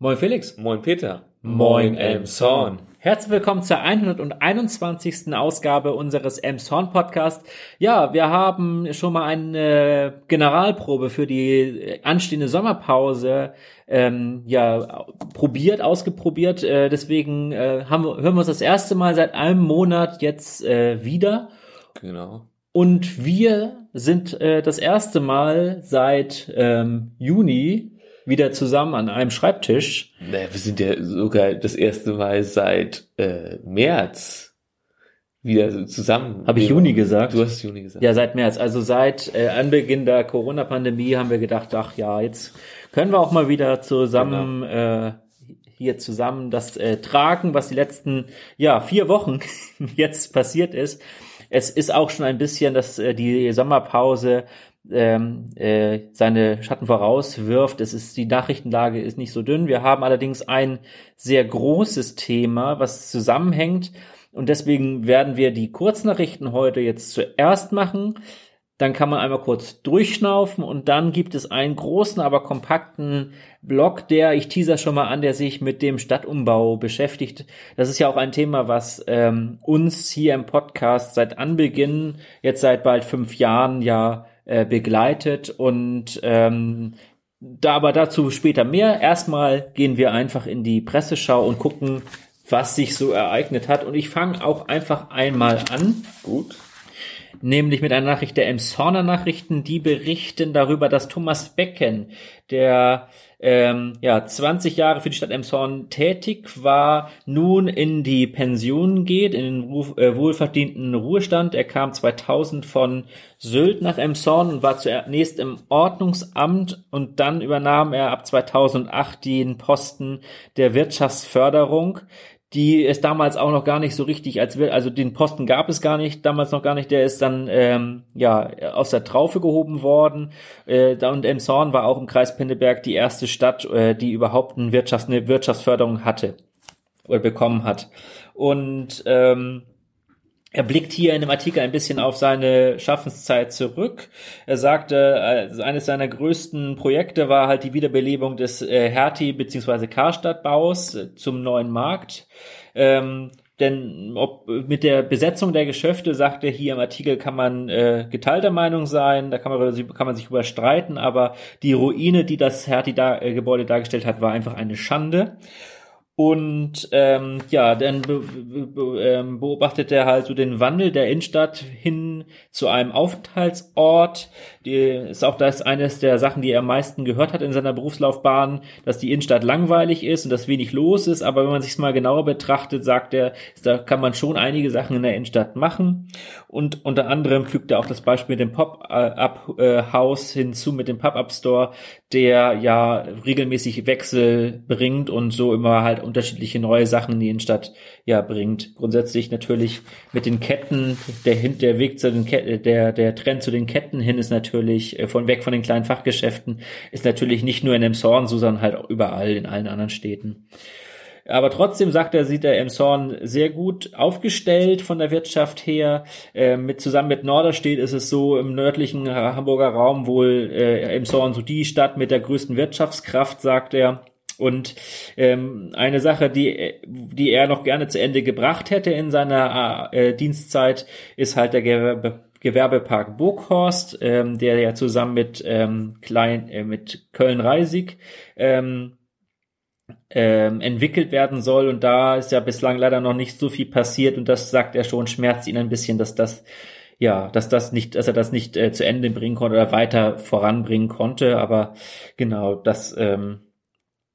Moin Felix. Moin Peter. Moin Elmshorn. Herzlich willkommen zur 121. Ausgabe unseres Elmshorn Podcast. Ja, wir haben schon mal eine Generalprobe für die anstehende Sommerpause ähm, ja probiert, ausgeprobiert. Äh, deswegen äh, haben, hören wir uns das erste Mal seit einem Monat jetzt äh, wieder. Genau. Und wir sind äh, das erste Mal seit ähm, Juni wieder zusammen an einem Schreibtisch. Naja, wir sind ja sogar das erste Mal seit äh, März wieder zusammen. Habe ich Juni gesagt? Du hast Juni gesagt. Ja, seit März. Also seit äh, Anbeginn der Corona-Pandemie haben wir gedacht, ach ja, jetzt können wir auch mal wieder zusammen genau. äh, hier zusammen das äh, tragen, was die letzten ja vier Wochen jetzt passiert ist. Es ist auch schon ein bisschen, dass äh, die Sommerpause ähm, äh, seine Schatten vorauswirft. Es ist die Nachrichtenlage ist nicht so dünn. Wir haben allerdings ein sehr großes Thema, was zusammenhängt und deswegen werden wir die Kurznachrichten heute jetzt zuerst machen. Dann kann man einmal kurz durchschnaufen und dann gibt es einen großen, aber kompakten Blog, der, ich teaser schon mal an, der sich mit dem Stadtumbau beschäftigt. Das ist ja auch ein Thema, was ähm, uns hier im Podcast seit Anbeginn, jetzt seit bald fünf Jahren ja äh, begleitet und ähm, da aber dazu später mehr. Erstmal gehen wir einfach in die Presseschau und gucken, was sich so ereignet hat. Und ich fange auch einfach einmal an. Gut. Nämlich mit einer Nachricht der Emshorner Nachrichten, die berichten darüber, dass Thomas Becken, der ähm, ja 20 Jahre für die Stadt Emshorn tätig war, nun in die Pension geht, in den äh, wohlverdienten Ruhestand. Er kam 2000 von Sylt nach Emshorn und war zunächst im Ordnungsamt und dann übernahm er ab 2008 den Posten der Wirtschaftsförderung die es damals auch noch gar nicht so richtig als will, also den Posten gab es gar nicht, damals noch gar nicht, der ist dann ähm, ja aus der Traufe gehoben worden. Äh, und Emshorn war auch im Kreis Pinneberg die erste Stadt, äh, die überhaupt eine, Wirtschafts-, eine Wirtschaftsförderung hatte oder bekommen hat. Und ähm, er blickt hier in dem Artikel ein bisschen auf seine Schaffenszeit zurück. Er sagte, äh, eines seiner größten Projekte war halt die Wiederbelebung des äh, Hertie bzw. Karstadtbaus äh, zum neuen Markt. Ähm, denn ob mit der Besetzung der Geschäfte, sagt er hier im Artikel, kann man äh, geteilter Meinung sein, da kann man, kann man sich überstreiten, aber die Ruine, die das Hertie-Gebäude -Da dargestellt hat, war einfach eine Schande. Und ähm, ja, dann be be ähm, beobachtet er halt so den Wandel der Innenstadt hin zu einem Aufenthaltsort. Die ist auch das eines der Sachen, die er am meisten gehört hat in seiner Berufslaufbahn, dass die Innenstadt langweilig ist und dass wenig los ist. Aber wenn man sich mal genauer betrachtet, sagt er, da kann man schon einige Sachen in der Innenstadt machen. Und unter anderem fügt er auch das Beispiel mit dem Pop-up-Haus hinzu, mit dem Pop-up-Store, der ja regelmäßig Wechsel bringt und so immer halt unterschiedliche neue Sachen in die Innenstadt ja bringt. Grundsätzlich natürlich mit den Ketten, der, der Weg zu den Ketten, der, der Trend zu den Ketten hin ist natürlich, äh, von weg von den kleinen Fachgeschäften, ist natürlich nicht nur in Emshorn so, sondern halt auch überall in allen anderen Städten. Aber trotzdem sagt er, sieht er Emshorn sehr gut aufgestellt von der Wirtschaft her. Äh, mit zusammen mit Norderstedt ist es so im nördlichen Hamburger Raum wohl äh, Emshorn so die Stadt mit der größten Wirtschaftskraft, sagt er. Und ähm, eine Sache, die, die er noch gerne zu Ende gebracht hätte in seiner äh, Dienstzeit, ist halt der Gewerbe, Gewerbepark Burghorst, ähm, der ja zusammen mit ähm, Klein, äh, mit Köln-Reisig ähm, ähm, entwickelt werden soll. Und da ist ja bislang leider noch nicht so viel passiert. Und das sagt er schon, schmerzt ihn ein bisschen, dass das ja, dass das nicht, dass er das nicht äh, zu Ende bringen konnte oder weiter voranbringen konnte. Aber genau, das ähm,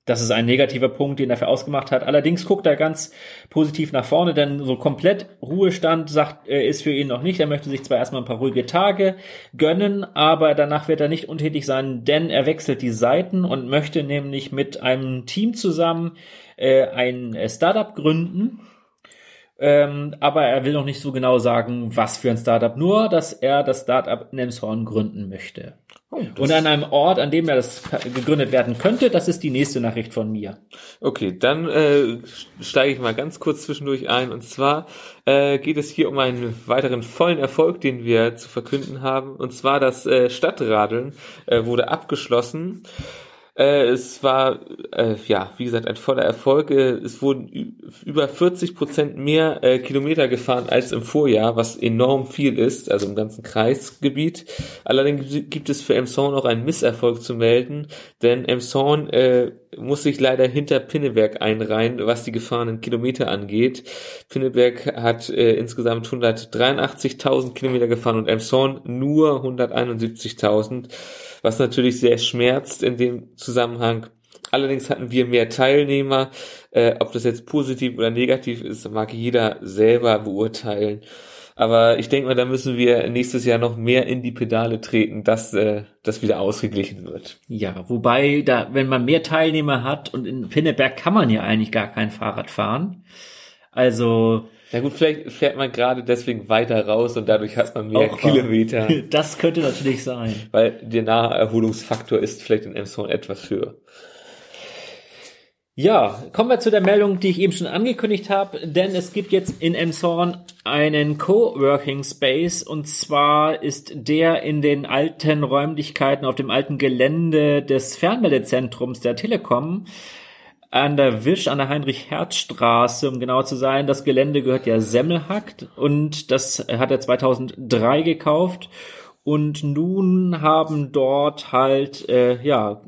das ist ein negativer Punkt, den er für ausgemacht hat. Allerdings guckt er ganz positiv nach vorne, denn so komplett Ruhestand sagt, er ist für ihn noch nicht. Er möchte sich zwar erstmal ein paar ruhige Tage gönnen, aber danach wird er nicht untätig sein, denn er wechselt die Seiten und möchte nämlich mit einem Team zusammen äh, ein Startup gründen. Ähm, aber er will noch nicht so genau sagen, was für ein Startup, nur dass er das Startup in Emshorn gründen möchte. Oh, und an einem Ort, an dem er das gegründet werden könnte, das ist die nächste Nachricht von mir. Okay, dann äh, steige ich mal ganz kurz zwischendurch ein. Und zwar äh, geht es hier um einen weiteren vollen Erfolg, den wir zu verkünden haben. Und zwar das äh, Stadtradeln äh, wurde abgeschlossen. Äh, es war, äh, ja, wie gesagt, ein voller Erfolg. Äh, es wurden über 40 Prozent mehr äh, Kilometer gefahren als im Vorjahr, was enorm viel ist, also im ganzen Kreisgebiet. Allerdings gibt es für Emson auch einen Misserfolg zu melden, denn Emson muss sich leider hinter Pinneberg einreihen, was die gefahrenen Kilometer angeht. Pinneberg hat äh, insgesamt 183.000 Kilometer gefahren und Emson nur 171.000 was natürlich sehr schmerzt in dem Zusammenhang. Allerdings hatten wir mehr Teilnehmer. Äh, ob das jetzt positiv oder negativ ist, mag jeder selber beurteilen. Aber ich denke mal, da müssen wir nächstes Jahr noch mehr in die Pedale treten, dass äh, das wieder ausgeglichen wird. Ja, wobei da, wenn man mehr Teilnehmer hat und in Pinneberg kann man ja eigentlich gar kein Fahrrad fahren. Also ja gut, vielleicht fährt man gerade deswegen weiter raus und dadurch hat man mehr Kilometer. Das könnte natürlich sein. Weil der Naherholungsfaktor ist vielleicht in Emshorn etwas höher. Ja, kommen wir zu der Meldung, die ich eben schon angekündigt habe, denn es gibt jetzt in Emshorn einen Coworking Space und zwar ist der in den alten Räumlichkeiten auf dem alten Gelände des Fernmeldezentrums der Telekom an der Wisch, an der Heinrich-Herz-Straße, um genau zu sein. Das Gelände gehört ja Semmelhackt und das hat er 2003 gekauft. Und nun haben dort halt, äh, ja,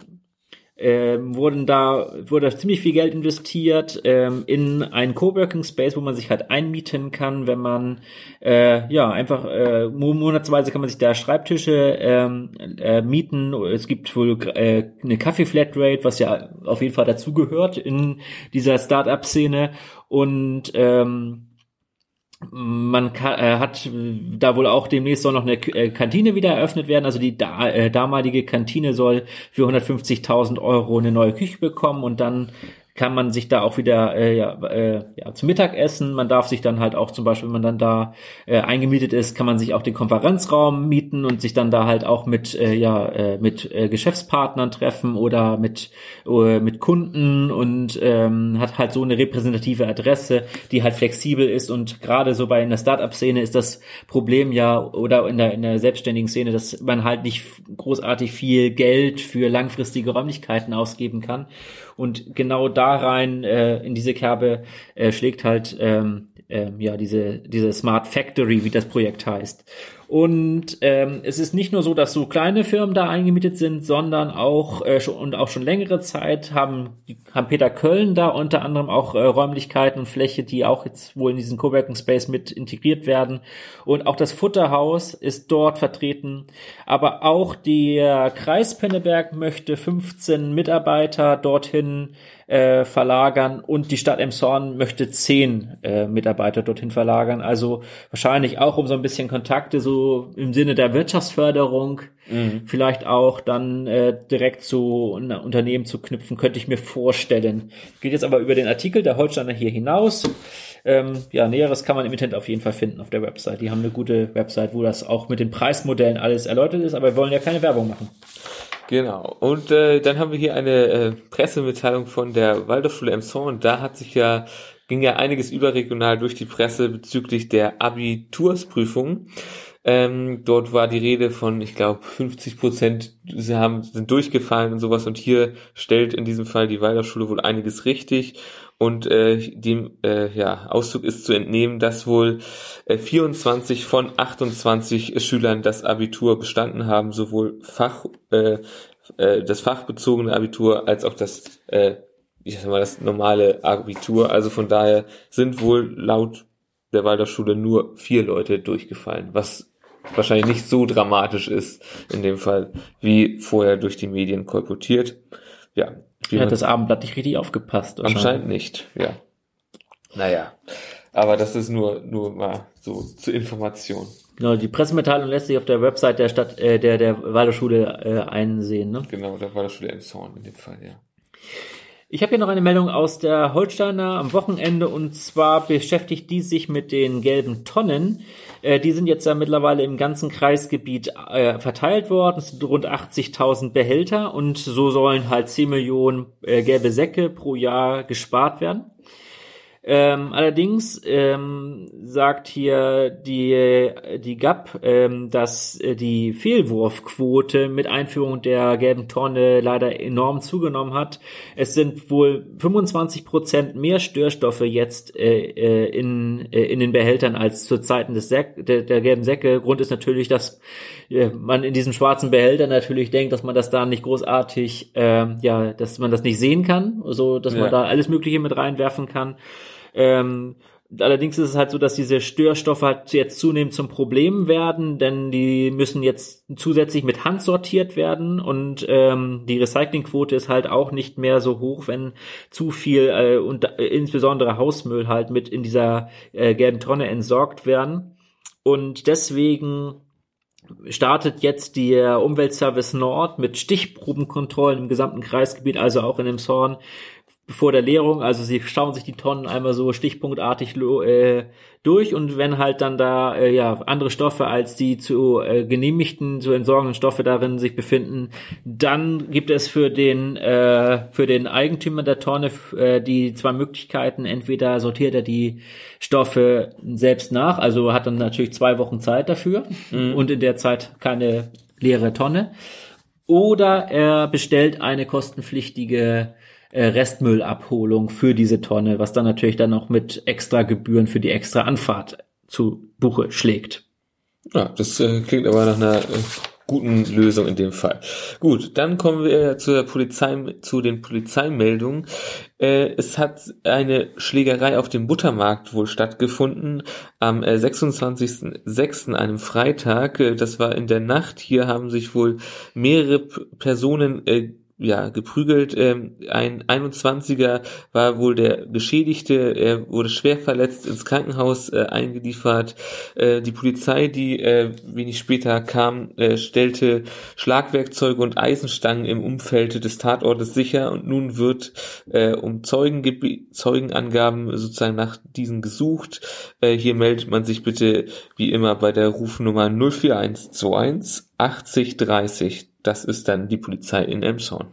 ähm, wurden da wurde ziemlich viel Geld investiert ähm, in einen Coworking Space, wo man sich halt einmieten kann, wenn man äh, ja einfach äh, monatsweise kann man sich da Schreibtische ähm, äh, mieten. Es gibt wohl äh, eine Kaffee Flatrate, was ja auf jeden Fall dazugehört in dieser Startup-Szene und ähm, man kann, äh, hat da wohl auch demnächst soll noch eine äh, Kantine wieder eröffnet werden. Also die da, äh, damalige Kantine soll für 150.000 Euro eine neue Küche bekommen und dann kann man sich da auch wieder äh, ja, äh, ja, zum Mittagessen. Man darf sich dann halt auch zum Beispiel, wenn man dann da äh, eingemietet ist, kann man sich auch den Konferenzraum mieten und sich dann da halt auch mit äh, ja äh, mit äh, Geschäftspartnern treffen oder mit äh, mit Kunden und ähm, hat halt so eine repräsentative Adresse, die halt flexibel ist und gerade so bei in der Startup-Szene ist das Problem ja oder in der in der selbstständigen Szene, dass man halt nicht großartig viel Geld für langfristige Räumlichkeiten ausgeben kann und genau da rein äh, in diese Kerbe äh, schlägt halt ähm, äh, ja diese diese Smart Factory, wie das Projekt heißt. Und ähm, es ist nicht nur so, dass so kleine Firmen da eingemietet sind, sondern auch äh, schon, und auch schon längere Zeit haben, haben Peter Köln da unter anderem auch äh, Räumlichkeiten und Fläche, die auch jetzt wohl in diesen Coworking Space mit integriert werden. Und auch das Futterhaus ist dort vertreten. Aber auch der Kreis Pinneberg möchte 15 Mitarbeiter dorthin äh, verlagern und die Stadt Emshorn möchte 10 äh, Mitarbeiter dorthin verlagern. Also wahrscheinlich auch um so ein bisschen Kontakte so im Sinne der Wirtschaftsförderung mhm. vielleicht auch dann äh, direkt zu Unternehmen zu knüpfen, könnte ich mir vorstellen. Geht jetzt aber über den Artikel der Holsteiner hier hinaus. Ähm, ja, Näheres kann man im Internet auf jeden Fall finden auf der Website. Die haben eine gute Website, wo das auch mit den Preismodellen alles erläutert ist, aber wir wollen ja keine Werbung machen. Genau. Und äh, dann haben wir hier eine äh, Pressemitteilung von der Waldorfschule Emson. Da hat sich ja ging ja einiges überregional durch die Presse bezüglich der Abitursprüfung. Ähm, dort war die Rede von, ich glaube, 50 Prozent sie haben, sind durchgefallen und sowas. Und hier stellt in diesem Fall die Waldorfschule wohl einiges richtig. Und äh, dem äh, ja, Auszug ist zu entnehmen, dass wohl äh, 24 von 28 Schülern das Abitur bestanden haben, sowohl Fach, äh, äh, das fachbezogene Abitur als auch das, äh, ich sag mal, das normale Abitur. Also von daher sind wohl laut der Waldorfschule nur vier Leute durchgefallen, was wahrscheinlich nicht so dramatisch ist in dem Fall, wie vorher durch die Medien kolportiert. Ja. Hat das Abendblatt nicht richtig aufgepasst? Anscheinend nicht, ja. Naja. Aber das ist nur, nur mal so zur Information. Genau, die Pressemitteilung lässt sich auf der Website der Stadt, äh, der, der Waldorfschule äh, einsehen, ne? Genau, der Waldorfschule Emshorn in dem Fall, ja. Ich habe hier noch eine Meldung aus der Holsteiner am Wochenende und zwar beschäftigt die sich mit den gelben Tonnen. Äh, die sind jetzt ja mittlerweile im ganzen Kreisgebiet äh, verteilt worden. Es sind rund 80.000 Behälter und so sollen halt 10 Millionen äh, gelbe Säcke pro Jahr gespart werden. Ähm, allerdings ähm, sagt hier die, die GAP, ähm, dass äh, die Fehlwurfquote mit Einführung der gelben Tonne leider enorm zugenommen hat. Es sind wohl 25 Prozent mehr Störstoffe jetzt äh, äh, in, äh, in den Behältern als zu Zeiten des Säck, der, der gelben Säcke. Grund ist natürlich, dass äh, man in diesem schwarzen Behälter natürlich denkt, dass man das da nicht großartig, äh, ja, dass man das nicht sehen kann, so dass ja. man da alles Mögliche mit reinwerfen kann. Ähm, allerdings ist es halt so, dass diese Störstoffe halt jetzt zunehmend zum Problem werden, denn die müssen jetzt zusätzlich mit Hand sortiert werden und ähm, die Recyclingquote ist halt auch nicht mehr so hoch, wenn zu viel äh, und äh, insbesondere Hausmüll halt mit in dieser äh, gelben Tonne entsorgt werden. Und deswegen startet jetzt der Umweltservice Nord mit Stichprobenkontrollen im gesamten Kreisgebiet, also auch in dem Zorn, vor der Leerung. Also sie schauen sich die Tonnen einmal so stichpunktartig äh, durch und wenn halt dann da äh, ja andere Stoffe als die zu äh, genehmigten, zu entsorgenden Stoffe darin sich befinden, dann gibt es für den äh, für den Eigentümer der Tonne äh, die zwei Möglichkeiten. Entweder sortiert er die Stoffe selbst nach, also hat dann natürlich zwei Wochen Zeit dafür mhm. und in der Zeit keine leere Tonne. Oder er bestellt eine kostenpflichtige äh, Restmüllabholung für diese Tonne, was dann natürlich dann noch mit extra Gebühren für die extra Anfahrt zu Buche schlägt. Ja, das äh, klingt aber nach einer äh, guten Lösung in dem Fall. Gut, dann kommen wir zur Polizei, zu den Polizeimeldungen. Es hat eine Schlägerei auf dem Buttermarkt wohl stattgefunden am äh, 26.06., einem Freitag. Das war in der Nacht. Hier haben sich wohl mehrere Personen ja, geprügelt. Ähm, ein 21er war wohl der Geschädigte, er wurde schwer verletzt ins Krankenhaus äh, eingeliefert. Äh, die Polizei, die äh, wenig später kam, äh, stellte Schlagwerkzeuge und Eisenstangen im Umfeld des Tatortes sicher und nun wird äh, um Zeugen Zeugenangaben sozusagen nach diesen gesucht. Äh, hier meldet man sich bitte wie immer bei der Rufnummer 04121 80 30 das ist dann die Polizei in Elmshorn.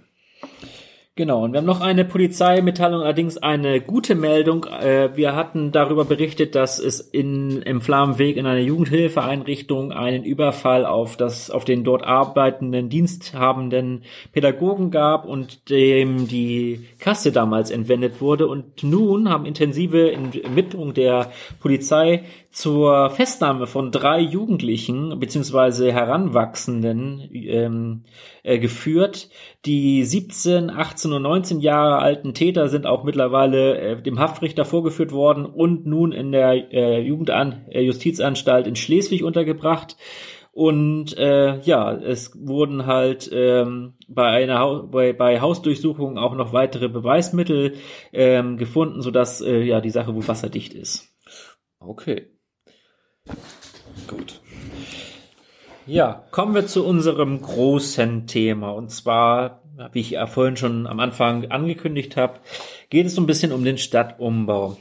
Genau, und wir haben noch eine Polizeimitteilung, allerdings eine gute Meldung. Äh, wir hatten darüber berichtet, dass es in, im Flammenweg in einer Jugendhilfeeinrichtung einen Überfall auf das, auf den dort arbeitenden, diensthabenden Pädagogen gab und dem die Kasse damals entwendet wurde. Und nun haben intensive Ermittlungen der Polizei zur Festnahme von drei Jugendlichen beziehungsweise Heranwachsenden ähm, äh, geführt. Die 17, 18 und 19 Jahre alten Täter sind auch mittlerweile äh, dem Haftrichter vorgeführt worden und nun in der äh, Jugendan äh, Justizanstalt in Schleswig untergebracht. Und äh, ja, es wurden halt ähm, bei einer ha bei, bei Hausdurchsuchungen auch noch weitere Beweismittel ähm, gefunden, sodass äh, ja die Sache wohl wasserdicht ist. Okay. Gut. Ja, kommen wir zu unserem großen Thema. Und zwar, wie ich ja vorhin schon am Anfang angekündigt habe, geht es so ein bisschen um den Stadtumbau.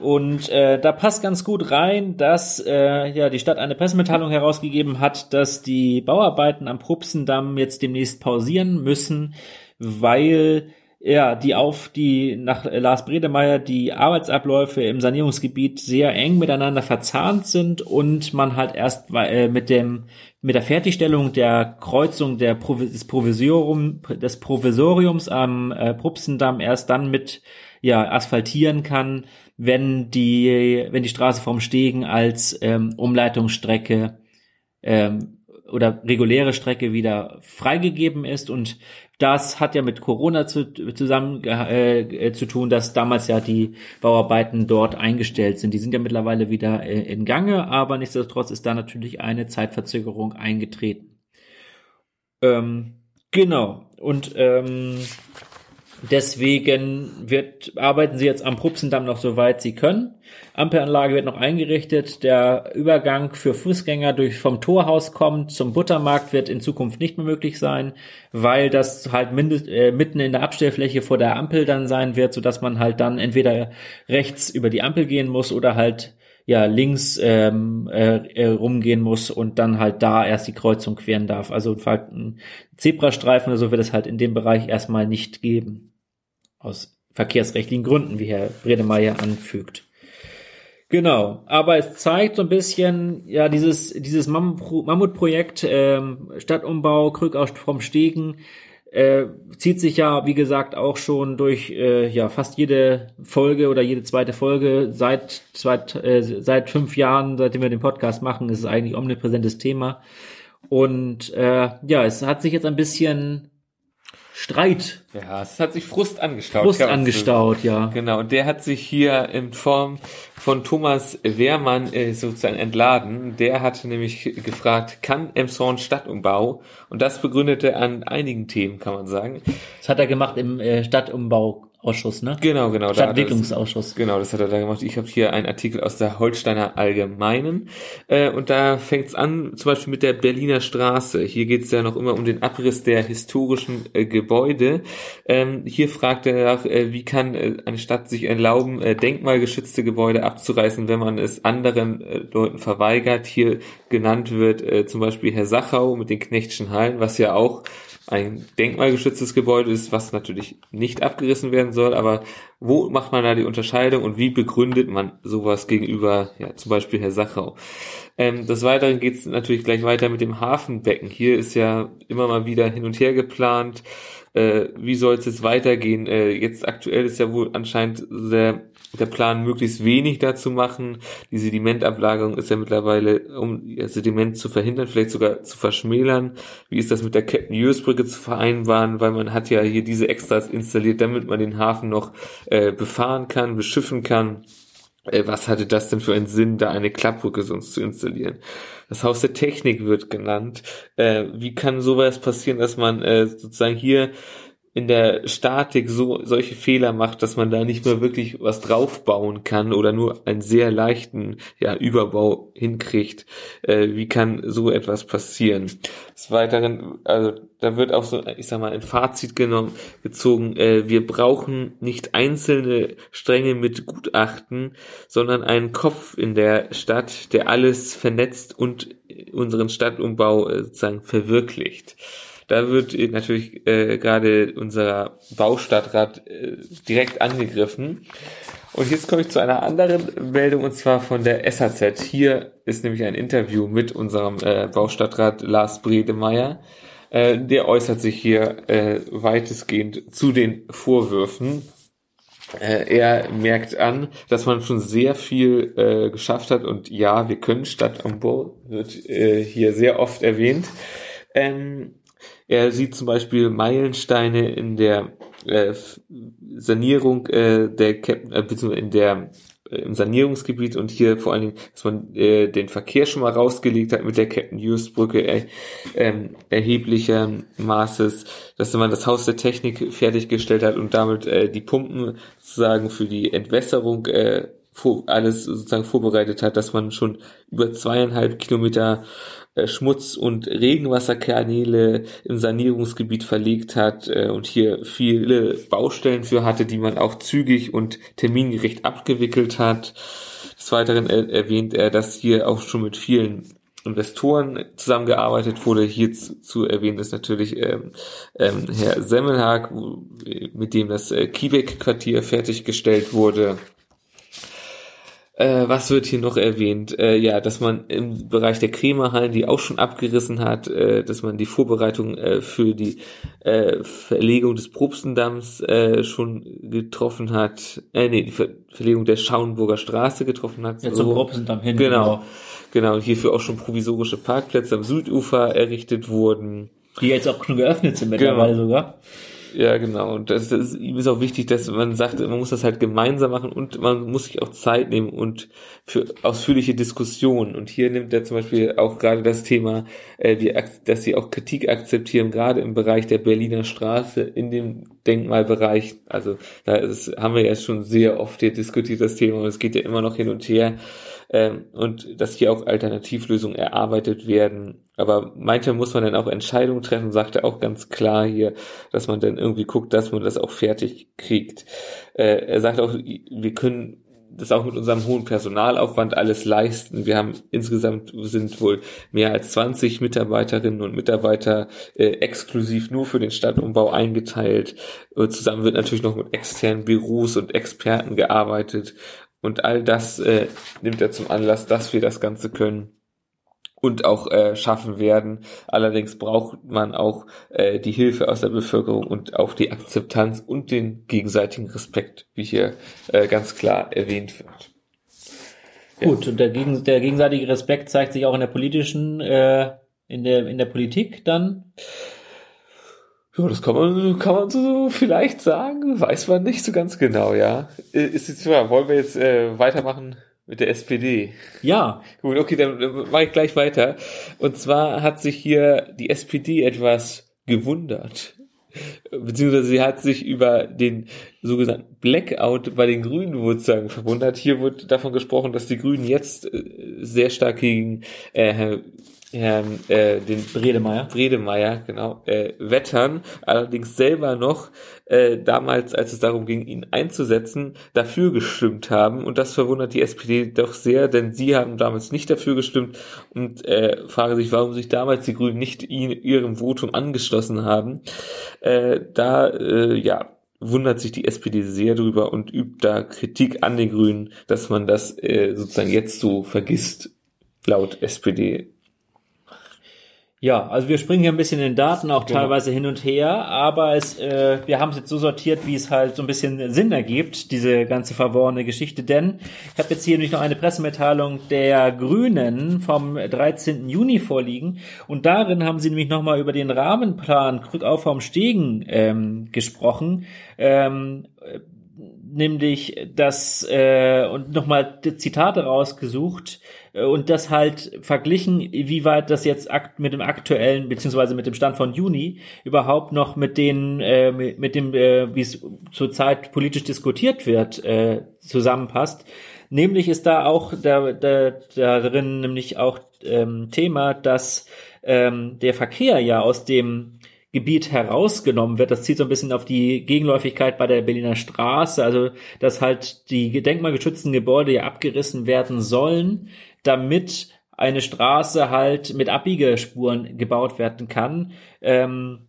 Und äh, da passt ganz gut rein, dass äh, ja die Stadt eine Pressemitteilung herausgegeben hat, dass die Bauarbeiten am Prupsendamm jetzt demnächst pausieren müssen, weil ja, die auf die nach Lars Bredemeier die Arbeitsabläufe im Sanierungsgebiet sehr eng miteinander verzahnt sind und man halt erst äh, mit dem mit der Fertigstellung der Kreuzung der des Provisorium des Provisoriums am äh, Prupsendamm erst dann mit ja asphaltieren kann, wenn die wenn die Straße vom Stegen als ähm, Umleitungsstrecke ähm, oder reguläre Strecke wieder freigegeben ist und das hat ja mit Corona zu, zusammen äh, zu tun, dass damals ja die Bauarbeiten dort eingestellt sind. Die sind ja mittlerweile wieder äh, in Gange, aber nichtsdestotrotz ist da natürlich eine Zeitverzögerung eingetreten. Ähm, genau. Und ähm, Deswegen wird, arbeiten sie jetzt am Prupsendamm noch so weit sie können. Ampelanlage wird noch eingerichtet. Der Übergang für Fußgänger durch vom Torhaus kommt zum Buttermarkt wird in Zukunft nicht mehr möglich sein, weil das halt mindest, äh, mitten in der Abstellfläche vor der Ampel dann sein wird, so dass man halt dann entweder rechts über die Ampel gehen muss oder halt ja links ähm, äh, äh rumgehen muss und dann halt da erst die Kreuzung queren darf. Also ein Zebrastreifen oder so wird es halt in dem Bereich erstmal nicht geben aus verkehrsrechtlichen Gründen, wie Herr Bredemeyer anfügt. Genau, aber es zeigt so ein bisschen, ja, dieses, dieses Mammutprojekt, ähm, Stadtumbau, Krück aus vom Stegen, äh, zieht sich ja, wie gesagt, auch schon durch äh, ja fast jede Folge oder jede zweite Folge seit seit, äh, seit fünf Jahren, seitdem wir den Podcast machen, ist es eigentlich omnipräsentes Thema. Und äh, ja, es hat sich jetzt ein bisschen Streit. Ja, es hat sich Frust angestaut. Frust angestaut, so. ja. Genau, und der hat sich hier in Form von Thomas Wehrmann äh, sozusagen entladen. Der hatte nämlich gefragt, kann Emshorn Stadtumbau? Und das begründete an einigen Themen, kann man sagen. Das hat er gemacht im äh, Stadtumbau Ausschuss, ne? Genau, genau. Stadtentwicklungsausschuss. Das, genau, das hat er da gemacht. Ich habe hier einen Artikel aus der Holsteiner Allgemeinen äh, und da fängt es an, zum Beispiel mit der Berliner Straße. Hier geht es ja noch immer um den Abriss der historischen äh, Gebäude. Ähm, hier fragt er nach, äh, wie kann äh, eine Stadt sich erlauben, äh, denkmalgeschützte Gebäude abzureißen, wenn man es anderen äh, Leuten verweigert. Hier genannt wird zum Beispiel Herr Sachau mit den Knechtschen Hallen, was ja auch ein denkmalgeschütztes Gebäude ist, was natürlich nicht abgerissen werden soll, aber wo macht man da die Unterscheidung und wie begründet man sowas gegenüber, ja, zum Beispiel Herr Sachau? Ähm, des Weiteren geht es natürlich gleich weiter mit dem Hafenbecken. Hier ist ja immer mal wieder hin und her geplant. Äh, wie soll es jetzt weitergehen? Äh, jetzt aktuell ist ja wohl anscheinend sehr der Plan, möglichst wenig dazu machen. Die Sedimentablagerung ist ja mittlerweile, um Sediment zu verhindern, vielleicht sogar zu verschmälern. Wie ist das mit der Captain Hughes Brücke zu vereinbaren? Weil man hat ja hier diese Extras installiert, damit man den Hafen noch äh, befahren kann, beschiffen kann. Äh, was hatte das denn für einen Sinn, da eine Klappbrücke sonst zu installieren? Das Haus der Technik wird genannt. Äh, wie kann sowas passieren, dass man äh, sozusagen hier in der Statik so solche Fehler macht, dass man da nicht mehr wirklich was draufbauen kann oder nur einen sehr leichten ja, Überbau hinkriegt. Äh, wie kann so etwas passieren? Des Weiteren, also da wird auch so, ich sag mal, ein Fazit genommen, gezogen. Äh, wir brauchen nicht einzelne Stränge mit Gutachten, sondern einen Kopf in der Stadt, der alles vernetzt und unseren Stadtumbau äh, sozusagen verwirklicht. Da wird natürlich äh, gerade unser Baustadtrat äh, direkt angegriffen. Und jetzt komme ich zu einer anderen Meldung und zwar von der SAZ. Hier ist nämlich ein Interview mit unserem äh, Baustadtrat Lars Bredemeier. Äh, der äußert sich hier äh, weitestgehend zu den Vorwürfen. Äh, er merkt an, dass man schon sehr viel äh, geschafft hat und ja, wir können Stadt am Bo wird äh, hier sehr oft erwähnt. Ähm, er sieht zum Beispiel Meilensteine in der äh, Sanierung äh, der Cap äh, beziehungsweise in der äh, im Sanierungsgebiet und hier vor allen Dingen, dass man äh, den Verkehr schon mal rausgelegt hat mit der Captain Hughes Brücke äh, ähm, erheblicher Maßes, dass man das Haus der Technik fertiggestellt hat und damit äh, die Pumpen sozusagen für die Entwässerung äh, vor, alles sozusagen vorbereitet hat, dass man schon über zweieinhalb Kilometer Schmutz- und Regenwasserkanäle im Sanierungsgebiet verlegt hat äh, und hier viele Baustellen für hatte, die man auch zügig und termingerecht abgewickelt hat. Des Weiteren erwähnt er, dass hier auch schon mit vielen Investoren zusammengearbeitet wurde. Hier zu, zu erwähnen ist natürlich ähm, ähm, Herr Semmelhag, mit dem das äh, Kiebeck-Quartier fertiggestellt wurde. Äh, was wird hier noch erwähnt? Äh, ja, dass man im Bereich der Krämerhallen die auch schon abgerissen hat, äh, dass man die Vorbereitung äh, für die äh, Verlegung des Probstendamms äh, schon getroffen hat. Äh, nee, die Ver Verlegung der Schauenburger Straße getroffen hat. Ja, so. zum Probstendamm hin. Genau. Genau, hierfür auch schon provisorische Parkplätze am Südufer errichtet wurden. Die jetzt auch schon geöffnet sind mittlerweile genau. sogar. Ja, genau. Und das, das ist, ihm ist auch wichtig, dass man sagt, man muss das halt gemeinsam machen und man muss sich auch Zeit nehmen und für ausführliche Diskussionen. Und hier nimmt er zum Beispiel auch gerade das Thema, äh, die, dass sie auch Kritik akzeptieren, gerade im Bereich der Berliner Straße, in dem Denkmalbereich. Also da ist, haben wir ja schon sehr oft hier diskutiert, das Thema, und es geht ja immer noch hin und her ähm, und dass hier auch Alternativlösungen erarbeitet werden. Aber manchmal muss man dann auch Entscheidungen treffen, sagt er auch ganz klar hier, dass man dann irgendwie guckt, dass man das auch fertig kriegt. Äh, er sagt auch, wir können das auch mit unserem hohen Personalaufwand alles leisten. Wir haben insgesamt sind wohl mehr als 20 Mitarbeiterinnen und Mitarbeiter äh, exklusiv nur für den Stadtumbau eingeteilt. Und zusammen wird natürlich noch mit externen Büros und Experten gearbeitet. Und all das äh, nimmt er zum Anlass, dass wir das Ganze können und auch äh, schaffen werden. Allerdings braucht man auch äh, die Hilfe aus der Bevölkerung und auch die Akzeptanz und den gegenseitigen Respekt, wie hier äh, ganz klar erwähnt wird. Ja. Gut, und der, gegen, der gegenseitige Respekt zeigt sich auch in der politischen, äh, in der in der Politik dann. Ja, das kann man, kann man so vielleicht sagen, weiß man nicht so ganz genau, ja. Äh, ist jetzt, wollen wir jetzt äh, weitermachen mit der SPD. Ja. Gut, okay, dann mache ich gleich weiter. Und zwar hat sich hier die SPD etwas gewundert. Beziehungsweise sie hat sich über den sogenannten Blackout bei den Grünen sozusagen verwundert. Hier wird davon gesprochen, dass die Grünen jetzt äh, sehr stark gegen äh, Herrn äh, den Bredemeier. Bredemeier, genau, äh, wettern, allerdings selber noch äh, damals, als es darum ging, ihn einzusetzen, dafür gestimmt haben. Und das verwundert die SPD doch sehr, denn sie haben damals nicht dafür gestimmt und äh, frage sich, warum sich damals die Grünen nicht ihn, ihrem Votum angeschlossen haben. Äh, da, äh, ja, wundert sich die SPD sehr drüber und übt da Kritik an den Grünen, dass man das äh, sozusagen jetzt so vergisst, laut SPD. Ja, also wir springen hier ein bisschen in den Daten auch genau. teilweise hin und her, aber es, äh, wir haben es jetzt so sortiert, wie es halt so ein bisschen Sinn ergibt, diese ganze verworrene Geschichte. Denn ich habe jetzt hier nämlich noch eine Pressemitteilung der Grünen vom 13. Juni vorliegen und darin haben sie nämlich nochmal über den Rahmenplan Rückaufbau am Stegen ähm, gesprochen. Ähm, nämlich das äh, und nochmal Zitate rausgesucht äh, und das halt verglichen, wie weit das jetzt mit dem aktuellen beziehungsweise mit dem Stand von Juni überhaupt noch mit den äh, mit, dem äh, wie es zurzeit politisch diskutiert wird äh, zusammenpasst. Nämlich ist da auch da, da, da drin nämlich auch ähm, Thema, dass ähm, der Verkehr ja aus dem Gebiet herausgenommen wird. Das zieht so ein bisschen auf die Gegenläufigkeit bei der Berliner Straße, also dass halt die denkmalgeschützten Gebäude ja abgerissen werden sollen, damit eine Straße halt mit Abbiegespuren gebaut werden kann. Ähm,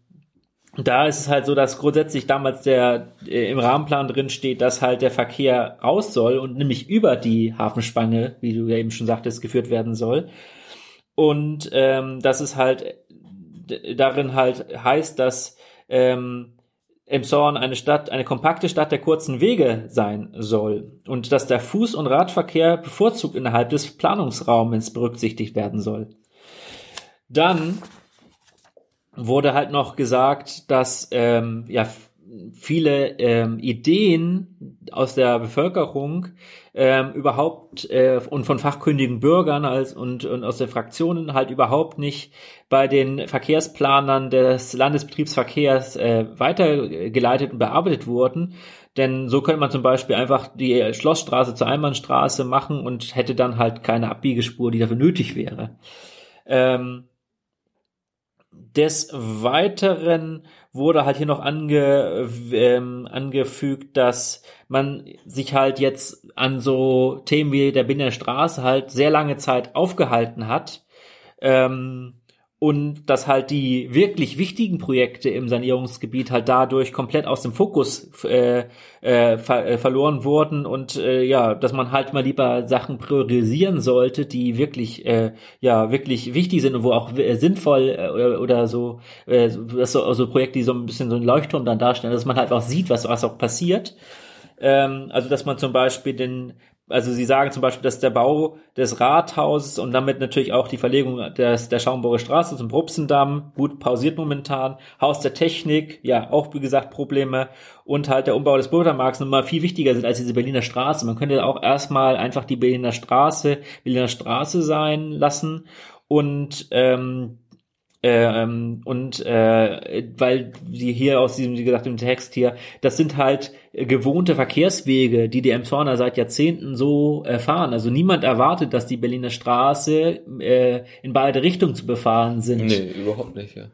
da ist es halt so, dass grundsätzlich damals der äh, im Rahmenplan drin steht, dass halt der Verkehr raus soll und nämlich über die Hafenspange, wie du ja eben schon sagtest, geführt werden soll. Und ähm, das ist halt darin halt heißt, dass ähm, Emshorn eine Stadt, eine kompakte Stadt der kurzen Wege sein soll und dass der Fuß- und Radverkehr bevorzugt innerhalb des Planungsraumes berücksichtigt werden soll. Dann wurde halt noch gesagt, dass ähm, ja viele ähm, Ideen aus der Bevölkerung ähm, überhaupt äh, und von fachkundigen Bürgern als und, und aus den Fraktionen halt überhaupt nicht bei den Verkehrsplanern des Landesbetriebsverkehrs äh, weitergeleitet und bearbeitet wurden. Denn so könnte man zum Beispiel einfach die Schlossstraße zur Einbahnstraße machen und hätte dann halt keine Abbiegespur, die dafür nötig wäre. Ähm, des Weiteren wurde halt hier noch ange, ähm, angefügt, dass man sich halt jetzt an so Themen wie der Binder Straße halt sehr lange Zeit aufgehalten hat. Ähm, und dass halt die wirklich wichtigen Projekte im Sanierungsgebiet halt dadurch komplett aus dem Fokus äh, äh, ver äh, verloren wurden und äh, ja, dass man halt mal lieber Sachen priorisieren sollte, die wirklich äh, ja wirklich wichtig sind und wo auch äh, sinnvoll äh, oder, oder so, äh, so also Projekte, die so ein bisschen so ein Leuchtturm dann darstellen, dass man halt auch sieht, was was auch passiert. Ähm, also dass man zum Beispiel den also sie sagen zum Beispiel, dass der Bau des Rathauses und damit natürlich auch die Verlegung des, der Schaumburger Straße zum Probstendamm gut pausiert momentan. Haus der Technik, ja, auch wie gesagt Probleme. Und halt der Umbau des Bürgermarkts nochmal viel wichtiger sind als diese Berliner Straße. Man könnte auch erstmal einfach die Berliner Straße Berliner Straße sein lassen und ähm, ähm, und äh, weil sie hier aus diesem, wie gesagt, im Text hier, das sind halt gewohnte Verkehrswege, die die Emshorner seit Jahrzehnten so erfahren. Also niemand erwartet, dass die Berliner Straße äh, in beide Richtungen zu befahren sind. Nee, überhaupt nicht, ja.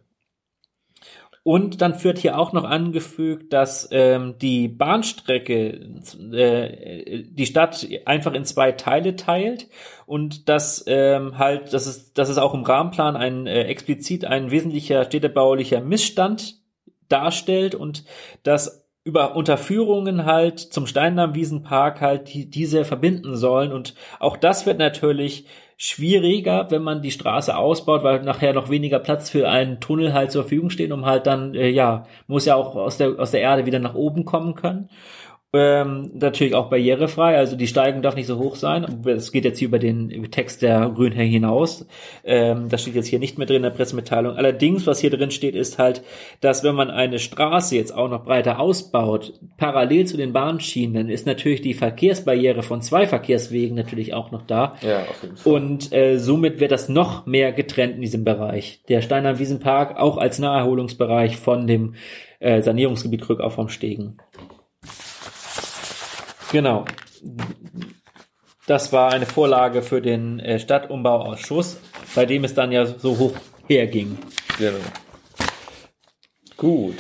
Und dann wird hier auch noch angefügt, dass ähm, die Bahnstrecke äh, die Stadt einfach in zwei Teile teilt und dass ähm, halt, dass es, dass es auch im Rahmenplan ein äh, explizit ein wesentlicher städtebaulicher Missstand darstellt und dass über Unterführungen halt zum Steindammwiesenpark halt die, diese verbinden sollen. Und auch das wird natürlich schwieriger, wenn man die Straße ausbaut, weil nachher noch weniger Platz für einen Tunnel halt zur Verfügung steht, um halt dann, äh, ja, muss ja auch aus der, aus der Erde wieder nach oben kommen können. Ähm, natürlich auch barrierefrei, also die Steigung darf nicht so hoch sein. Es geht jetzt hier über den Text der Grünherr hinaus. Ähm, das steht jetzt hier nicht mehr drin in der Pressemitteilung. Allerdings, was hier drin steht, ist halt, dass wenn man eine Straße jetzt auch noch breiter ausbaut, parallel zu den Bahnschienen, dann ist natürlich die Verkehrsbarriere von zwei Verkehrswegen natürlich auch noch da. Ja, auf jeden Fall. Und äh, somit wird das noch mehr getrennt in diesem Bereich. Der Steinheim Wiesenpark auch als Naherholungsbereich von dem äh, Sanierungsgebiet Krückau vom Stegen. Genau. Das war eine Vorlage für den äh, Stadtumbauausschuss, bei dem es dann ja so hoch herging. Genau. Gut.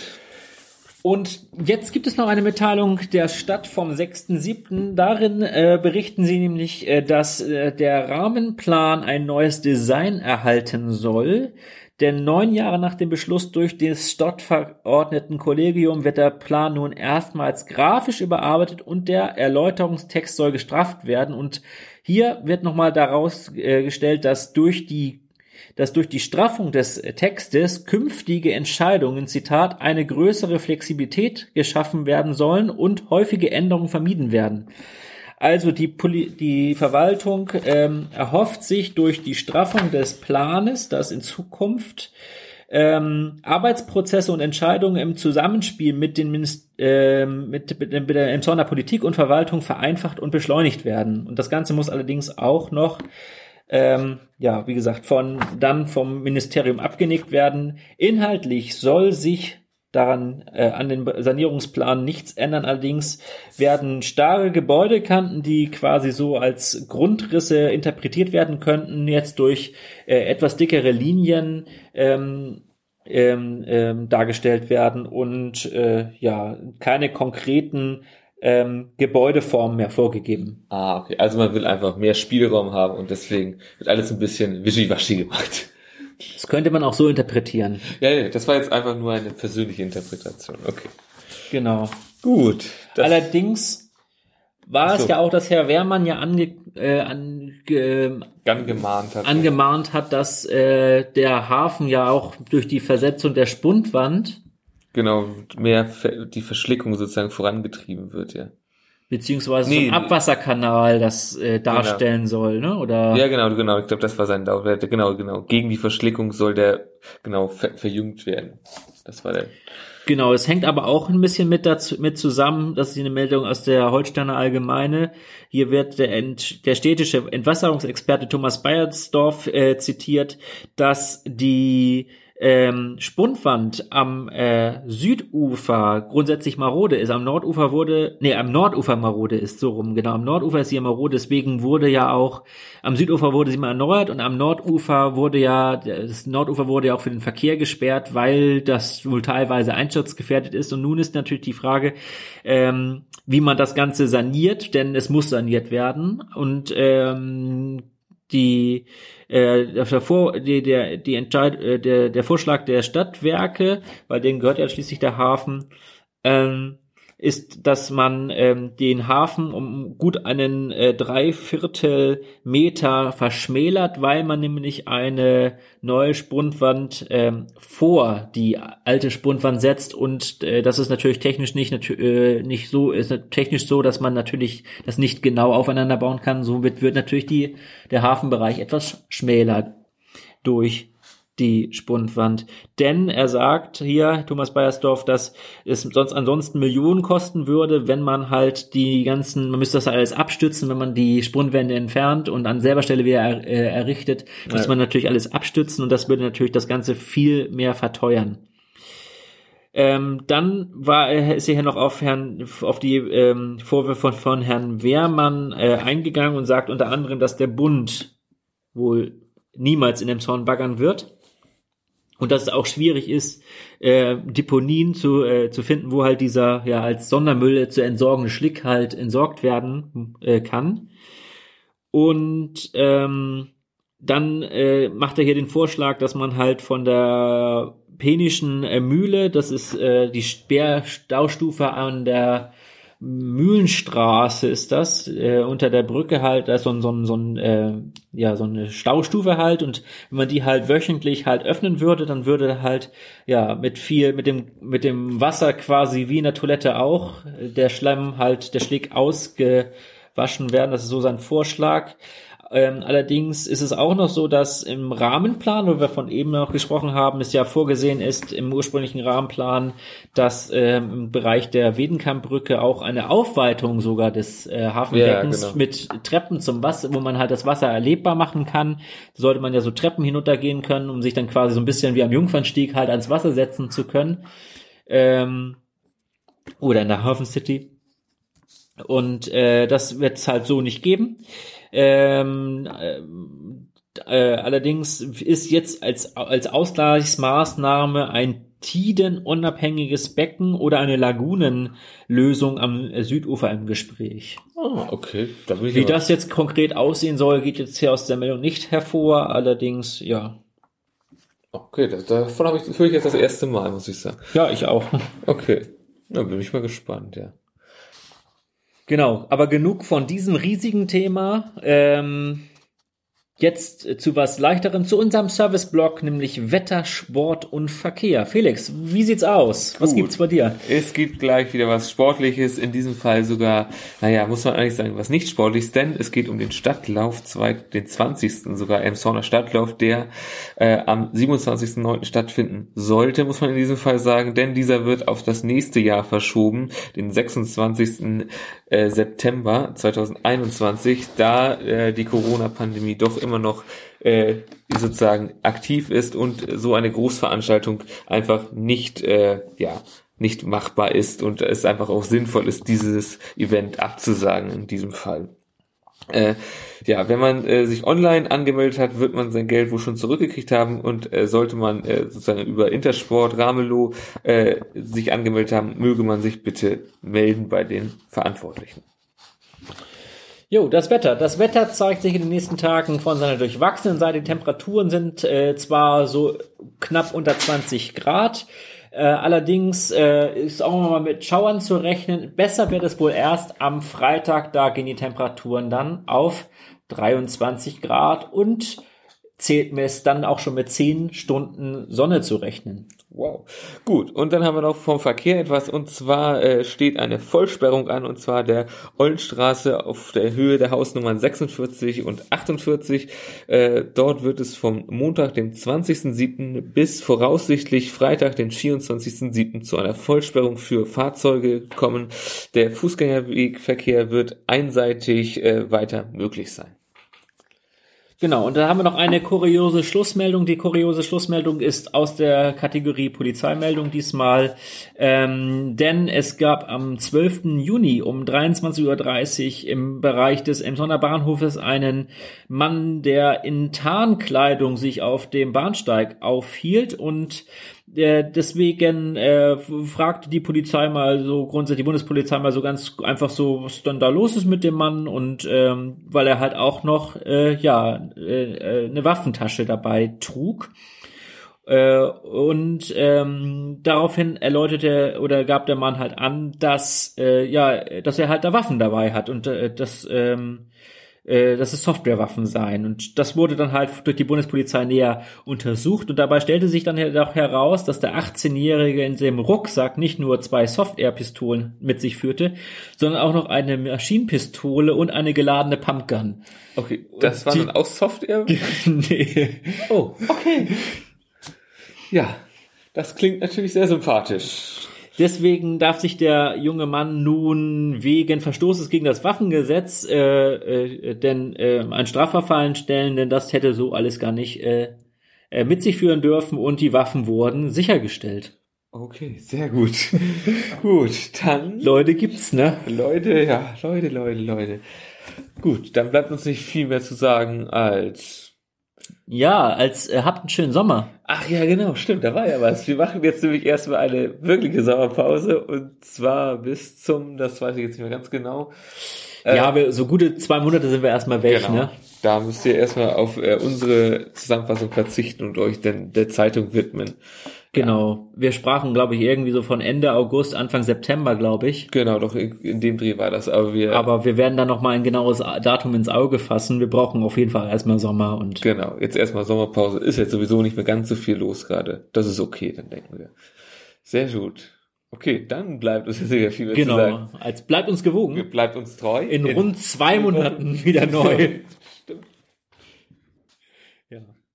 Und jetzt gibt es noch eine Mitteilung der Stadt vom 6.7. Darin äh, berichten sie nämlich, äh, dass äh, der Rahmenplan ein neues Design erhalten soll. Denn neun Jahre nach dem Beschluss durch das Stadtverordnetenkollegium wird der Plan nun erstmals grafisch überarbeitet und der Erläuterungstext soll gestrafft werden. Und hier wird nochmal daraus äh, gestellt, dass durch die dass durch die Straffung des Textes künftige Entscheidungen, Zitat, eine größere Flexibilität geschaffen werden sollen und häufige Änderungen vermieden werden. Also die, Poli die Verwaltung ähm, erhofft sich durch die Straffung des Planes, dass in Zukunft ähm, Arbeitsprozesse und Entscheidungen im Zusammenspiel mit den Minist äh, mit, mit, mit der Emsonner Politik und Verwaltung vereinfacht und beschleunigt werden. Und das Ganze muss allerdings auch noch ähm, ja, wie gesagt, von dann vom Ministerium abgenickt werden. Inhaltlich soll sich daran äh, an den Sanierungsplan nichts ändern. Allerdings werden starre Gebäudekanten, die quasi so als Grundrisse interpretiert werden könnten, jetzt durch äh, etwas dickere Linien ähm, ähm, ähm, dargestellt werden und äh, ja keine konkreten ähm, Gebäudeformen mehr vorgegeben. Ah, okay. Also man will einfach mehr Spielraum haben und deswegen wird alles ein bisschen wischiwaschi gemacht. Das könnte man auch so interpretieren. Ja, ja, das war jetzt einfach nur eine persönliche Interpretation. Okay. Genau. Gut. Allerdings war so. es ja auch, dass Herr Wehrmann ja ange, äh, ange, angemahnt hat, angemahnt hat, dass äh, der Hafen ja auch durch die Versetzung der Spundwand genau mehr die Verschlickung sozusagen vorangetrieben wird, ja beziehungsweise nee, so ein Abwasserkanal das äh, genau. darstellen genau. soll, ne? Oder ja, genau, genau. Ich glaube, das war sein Dauerwert. Genau, genau. Gegen die Verschlickung soll der genau ver verjüngt werden. Das war der. Genau, es hängt aber auch ein bisschen mit dazu mit zusammen. Das ist eine Meldung aus der Holsteiner Allgemeine. Hier wird der, Ent, der städtische Entwasserungsexperte Thomas Beiersdorf äh, zitiert, dass die ähm, Spundwand am äh, Südufer grundsätzlich marode ist. Am Nordufer wurde, nee, am Nordufer marode ist so rum, genau. Am Nordufer ist sie ja marode, deswegen wurde ja auch, am Südufer wurde sie mal erneuert und am Nordufer wurde ja, das Nordufer wurde ja auch für den Verkehr gesperrt, weil das wohl teilweise einsturzgefährdet ist. Und nun ist natürlich die Frage, ähm, wie man das Ganze saniert, denn es muss saniert werden. Und ähm, die äh, der, Vor die, der, die Entscheid äh, der, der Vorschlag der Stadtwerke, weil denen gehört ja schließlich der Hafen, ähm, ist, dass man ähm, den Hafen um gut einen äh, Dreiviertel Meter verschmälert, weil man nämlich eine neue Spundwand ähm, vor die alte Spundwand setzt und äh, das ist natürlich technisch nicht äh, nicht so ist technisch so, dass man natürlich das nicht genau aufeinander bauen kann. Somit wird natürlich die der Hafenbereich etwas schmäler durch die Spundwand. Denn er sagt hier, Thomas Beiersdorf, dass es sonst ansonsten Millionen kosten würde, wenn man halt die ganzen, man müsste das alles abstützen, wenn man die Spundwände entfernt und an selber Stelle wieder er, äh, errichtet, müsste man natürlich alles abstützen und das würde natürlich das Ganze viel mehr verteuern. Ähm, dann war er ist er hier noch auf Herrn auf die ähm, Vorwürfe von, von Herrn Wehrmann äh, eingegangen und sagt unter anderem, dass der Bund wohl niemals in dem Zorn baggern wird und dass es auch schwierig ist, äh, Deponien zu, äh, zu finden, wo halt dieser ja als Sondermüll zu entsorgende Schlick halt entsorgt werden äh, kann. Und ähm, dann äh, macht er hier den Vorschlag, dass man halt von der penischen äh, Mühle, das ist äh, die Sperrstaustufe an der Mühlenstraße ist das, äh, unter der Brücke halt, da ist so ein, so ein, so ein äh, ja, so eine Staustufe halt und wenn man die halt wöchentlich halt öffnen würde, dann würde halt, ja, mit viel, mit dem, mit dem Wasser quasi wie in der Toilette auch, der Schlemm halt, der Schlick ausgewaschen werden, das ist so sein Vorschlag. Ähm, allerdings ist es auch noch so, dass im Rahmenplan, wo wir von eben noch gesprochen haben, es ja vorgesehen ist im ursprünglichen Rahmenplan, dass ähm, im Bereich der Wedenkampbrücke auch eine Aufweitung sogar des äh, Hafenbeckens ja, genau. mit Treppen zum Wasser, wo man halt das Wasser erlebbar machen kann. Da sollte man ja so Treppen hinuntergehen können, um sich dann quasi so ein bisschen wie am Jungfernstieg halt ans Wasser setzen zu können. Ähm, oder in der Hafen City. Und äh, das wird es halt so nicht geben. Ähm, äh, allerdings ist jetzt als, als Ausgleichsmaßnahme ein tidenunabhängiges Becken oder eine Lagunenlösung am Südufer im Gespräch. Ah, okay. Da Wie das jetzt konkret aussehen soll, geht jetzt hier aus der Meldung nicht hervor. Allerdings, ja. Okay, das, davon habe ich, höre ich jetzt das erste Mal, muss ich sagen. Ja, ich auch. Okay. Na, bin ich mal gespannt, ja. Genau, aber genug von diesem riesigen Thema. Ähm, Jetzt äh, zu was leichterem, zu unserem Serviceblog, nämlich Wetter, Sport und Verkehr. Felix, wie sieht's aus? Was Gut. gibt's bei dir? Es gibt gleich wieder was Sportliches, in diesem Fall sogar, naja, muss man eigentlich sagen, was nicht Sportliches, denn es geht um den Stadtlauf, den 20. sogar Emshorner Stadtlauf, der äh, am 27.09. stattfinden sollte, muss man in diesem Fall sagen, denn dieser wird auf das nächste Jahr verschoben, den 26. Äh, September 2021, da äh, die Corona-Pandemie doch immer noch äh, sozusagen aktiv ist und so eine Großveranstaltung einfach nicht, äh, ja, nicht machbar ist und es einfach auch sinnvoll ist, dieses Event abzusagen in diesem Fall. Äh, ja, wenn man äh, sich online angemeldet hat, wird man sein Geld wohl schon zurückgekriegt haben und äh, sollte man äh, sozusagen über Intersport, Ramelow äh, sich angemeldet haben, möge man sich bitte melden bei den Verantwortlichen. Jo, das Wetter. Das Wetter zeigt sich in den nächsten Tagen von seiner durchwachsenen Seite. Die Temperaturen sind äh, zwar so knapp unter 20 Grad, äh, allerdings äh, ist auch mal mit Schauern zu rechnen. Besser wird es wohl erst am Freitag. Da gehen die Temperaturen dann auf 23 Grad und zählt mir es dann auch schon mit 10 Stunden Sonne zu rechnen. Wow. Gut, und dann haben wir noch vom Verkehr etwas, und zwar äh, steht eine Vollsperrung an, und zwar der Ollenstraße auf der Höhe der Hausnummern 46 und 48. Äh, dort wird es vom Montag, dem 20.07. bis voraussichtlich Freitag, den 24.07. zu einer Vollsperrung für Fahrzeuge kommen. Der Fußgängerwegverkehr wird einseitig äh, weiter möglich sein. Genau, und da haben wir noch eine kuriose Schlussmeldung. Die kuriose Schlussmeldung ist aus der Kategorie Polizeimeldung diesmal, ähm, denn es gab am 12. Juni um 23.30 Uhr im Bereich des Emsonner Bahnhofes einen Mann, der in Tarnkleidung sich auf dem Bahnsteig aufhielt und äh, deswegen äh, fragte die Polizei mal so grundsätzlich die Bundespolizei mal so ganz einfach so was dann da los ist mit dem Mann und ähm, weil er halt auch noch äh, ja äh, äh eine Waffentasche dabei trug. Äh, und ähm, daraufhin erläuterte oder gab der Mann halt an dass äh, ja dass er halt da Waffen dabei hat und äh, das ähm, äh, dass es Softwarewaffen seien. Und das wurde dann halt durch die Bundespolizei näher untersucht. Und dabei stellte sich dann auch heraus, dass der 18-Jährige in dem Rucksack nicht nur zwei Software-Pistolen mit sich führte, sondern auch noch eine Maschinenpistole und eine geladene Pumpgun. Okay, das war dann auch Software? nee. Oh, okay. Ja, das klingt natürlich sehr sympathisch. Deswegen darf sich der junge Mann nun wegen Verstoßes gegen das Waffengesetz äh, äh, denn äh, ein Strafverfahren stellen, denn das hätte so alles gar nicht äh, äh, mit sich führen dürfen und die Waffen wurden sichergestellt. Okay, sehr gut. gut, dann. Leute gibt's, ne? Leute, ja, Leute, Leute, Leute. Gut, dann bleibt uns nicht viel mehr zu sagen als Ja, als äh, habt einen schönen Sommer. Ach ja, genau, stimmt, da war ja was. Wir machen jetzt nämlich erstmal eine wirkliche Sommerpause und zwar bis zum, das weiß ich jetzt nicht mehr ganz genau. Äh, ja, wir, so gute zwei Monate sind wir erstmal weg, genau. ne? Da müsst ihr erstmal auf äh, unsere Zusammenfassung verzichten und euch denn der Zeitung widmen. Genau. Wir sprachen, glaube ich, irgendwie so von Ende August, Anfang September, glaube ich. Genau, doch in, dem Dreh war das. Aber wir, aber wir werden dann noch mal ein genaues Datum ins Auge fassen. Wir brauchen auf jeden Fall erstmal Sommer und. Genau, jetzt erstmal Sommerpause. Ist jetzt sowieso nicht mehr ganz so viel los gerade. Das ist okay, dann denken wir. Sehr gut. Okay, dann bleibt uns jetzt wieder viel mehr genau. zu sagen. Genau, als bleibt uns gewogen. Bleibt uns treu. In, in rund zwei Monaten wieder neu.